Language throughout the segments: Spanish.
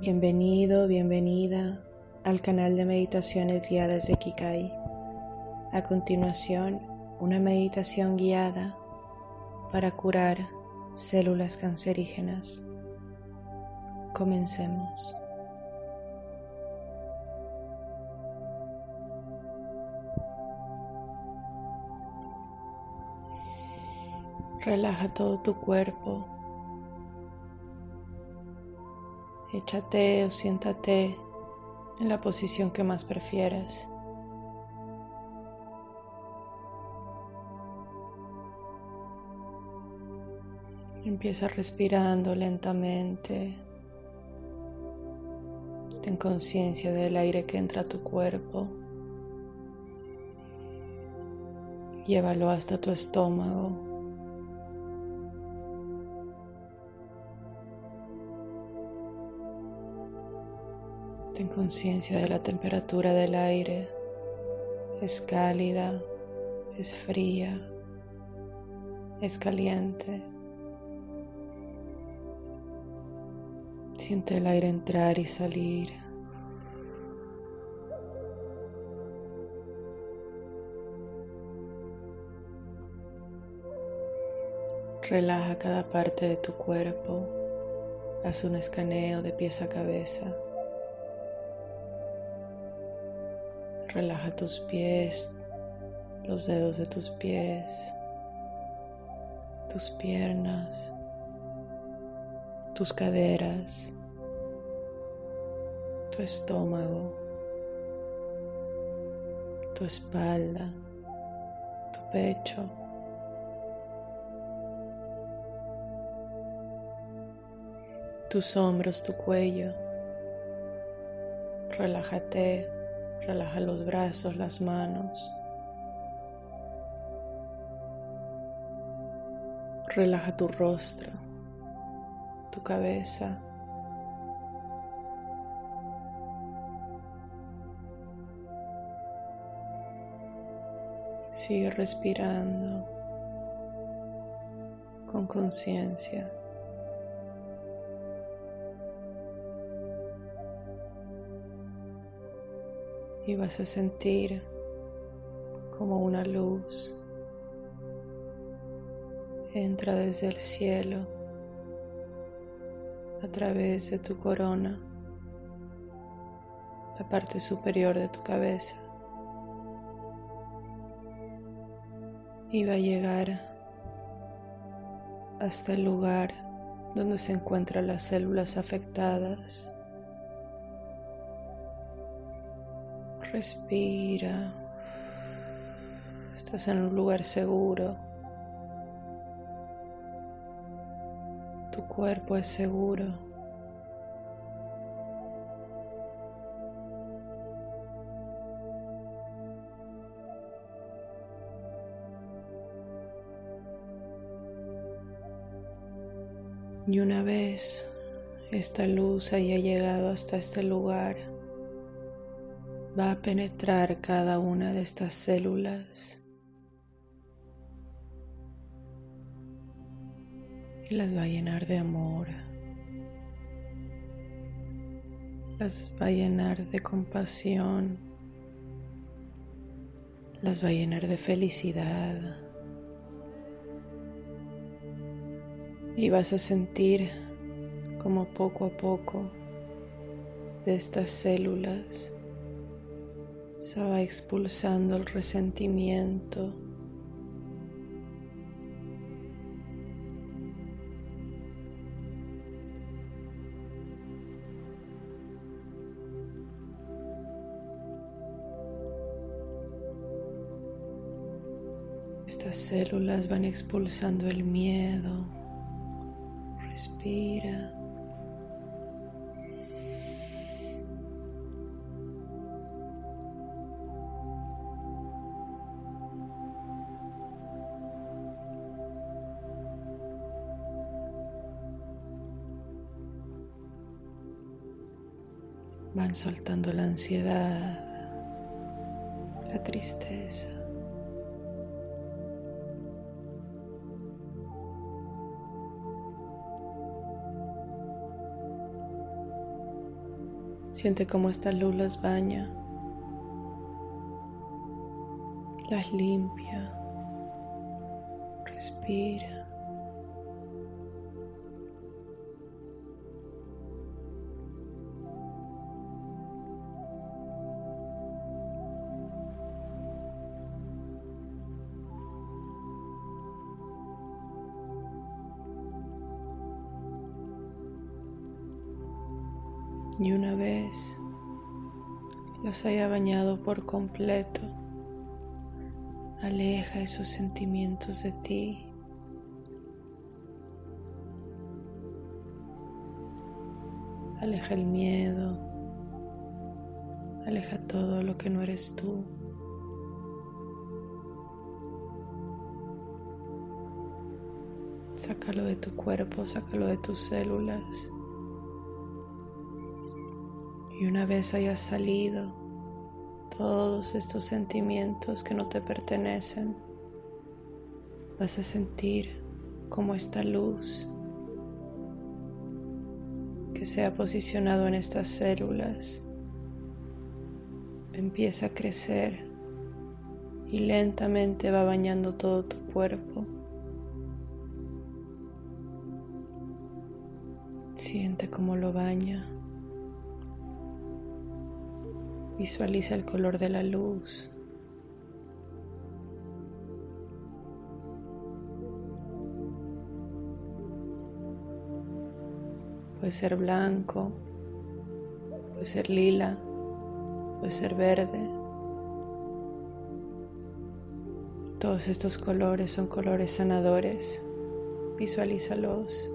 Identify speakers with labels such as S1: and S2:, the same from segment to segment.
S1: Bienvenido, bienvenida al canal de meditaciones guiadas de Kikai. A continuación, una meditación guiada para curar células cancerígenas. Comencemos. Relaja todo tu cuerpo Échate o siéntate en la posición que más prefieras. Empieza respirando lentamente. Ten conciencia del aire que entra a tu cuerpo. Llévalo hasta tu estómago. Ten conciencia de la temperatura del aire. Es cálida, es fría, es caliente. Siente el aire entrar y salir. Relaja cada parte de tu cuerpo. Haz un escaneo de pies a cabeza. Relaja tus pies, los dedos de tus pies, tus piernas, tus caderas, tu estómago, tu espalda, tu pecho. tus hombros, tu cuello. Relájate Relaja los brazos, las manos. Relaja tu rostro, tu cabeza. Sigue respirando con conciencia. Y vas a sentir como una luz entra desde el cielo a través de tu corona, la parte superior de tu cabeza. Y va a llegar hasta el lugar donde se encuentran las células afectadas Respira. Estás en un lugar seguro. Tu cuerpo es seguro. Y una vez esta luz haya llegado hasta este lugar, va a penetrar cada una de estas células. Y las va a llenar de amor, las va a llenar de compasión, las va a llenar de felicidad. Y vas a sentir como poco a poco de estas células se va expulsando el resentimiento. Estas células van expulsando el miedo. Respira. Van soltando la ansiedad, la tristeza. Siente cómo esta luz las baña, las limpia, respira. Y una vez las haya bañado por completo, aleja esos sentimientos de ti. Aleja el miedo, aleja todo lo que no eres tú. Sácalo de tu cuerpo, sácalo de tus células. Y una vez hayas salido todos estos sentimientos que no te pertenecen, vas a sentir como esta luz que se ha posicionado en estas células empieza a crecer y lentamente va bañando todo tu cuerpo. Siente cómo lo baña. Visualiza el color de la luz. Puede ser blanco, puede ser lila, puede ser verde. Todos estos colores son colores sanadores. Visualízalos.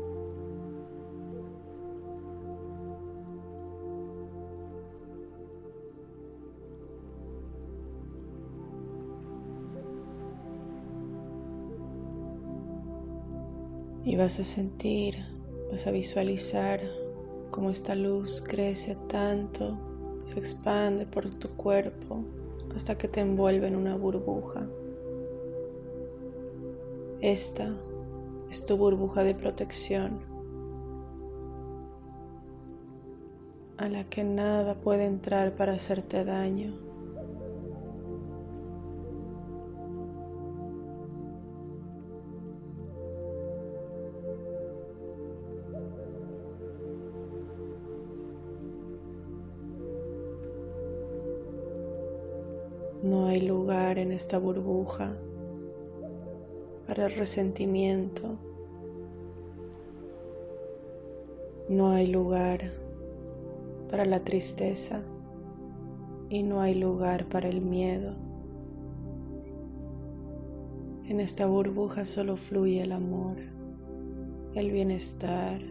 S1: Y vas a sentir, vas a visualizar cómo esta luz crece tanto, se expande por tu cuerpo hasta que te envuelve en una burbuja. Esta es tu burbuja de protección a la que nada puede entrar para hacerte daño. No hay lugar en esta burbuja para el resentimiento. No hay lugar para la tristeza y no hay lugar para el miedo. En esta burbuja solo fluye el amor, el bienestar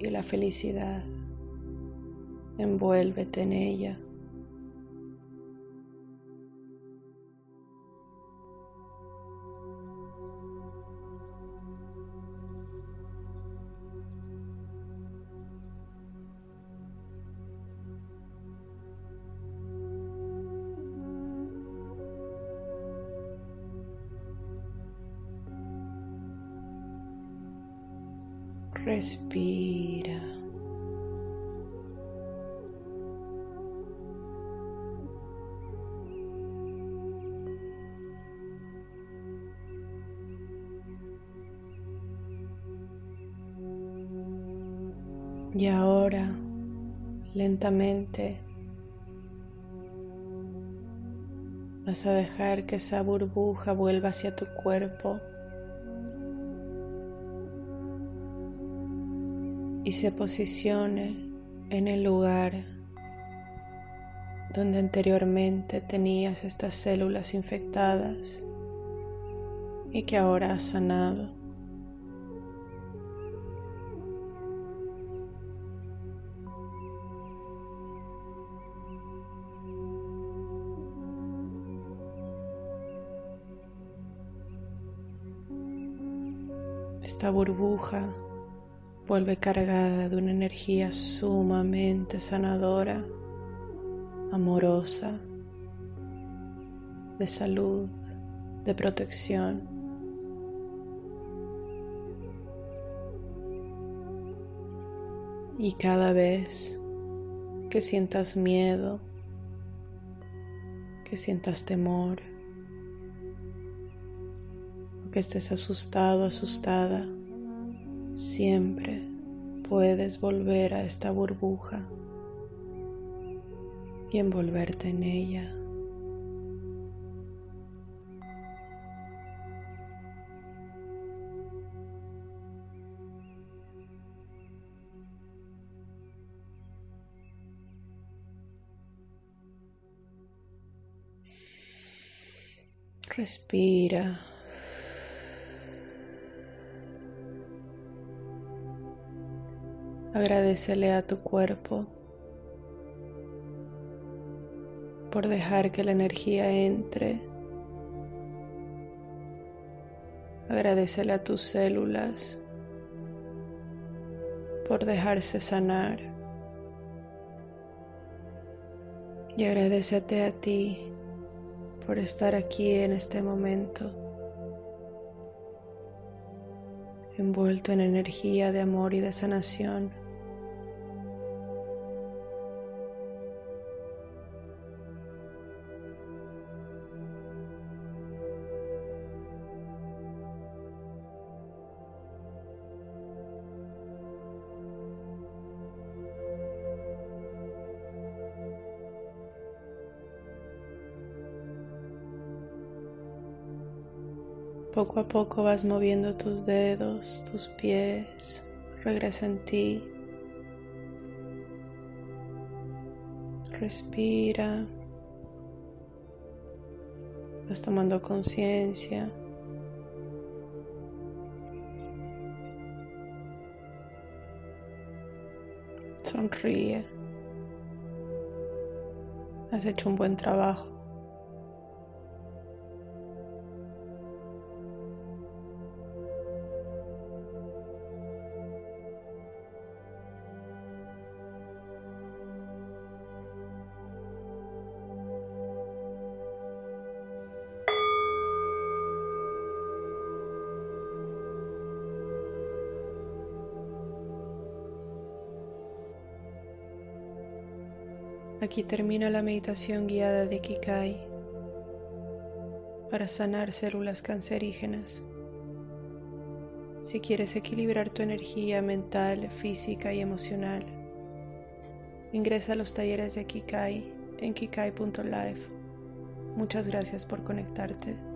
S1: y la felicidad. Envuélvete en ella. Respira. Y ahora, lentamente, vas a dejar que esa burbuja vuelva hacia tu cuerpo y se posicione en el lugar donde anteriormente tenías estas células infectadas y que ahora has sanado. Esta burbuja vuelve cargada de una energía sumamente sanadora, amorosa, de salud, de protección. Y cada vez que sientas miedo, que sientas temor, o que estés asustado, asustada, siempre puedes volver a esta burbuja y envolverte en ella. Respira. Agradecele a tu cuerpo por dejar que la energía entre. Agradecele a tus células por dejarse sanar. Y agradecete a ti por estar aquí en este momento, envuelto en energía de amor y de sanación. Poco a poco vas moviendo tus dedos, tus pies, regresa en ti. Respira. Vas tomando conciencia. Sonríe. Has hecho un buen trabajo. Aquí termina la meditación guiada de Kikai para sanar células cancerígenas. Si quieres equilibrar tu energía mental, física y emocional, ingresa a los talleres de Kikai en kikai.life. Muchas gracias por conectarte.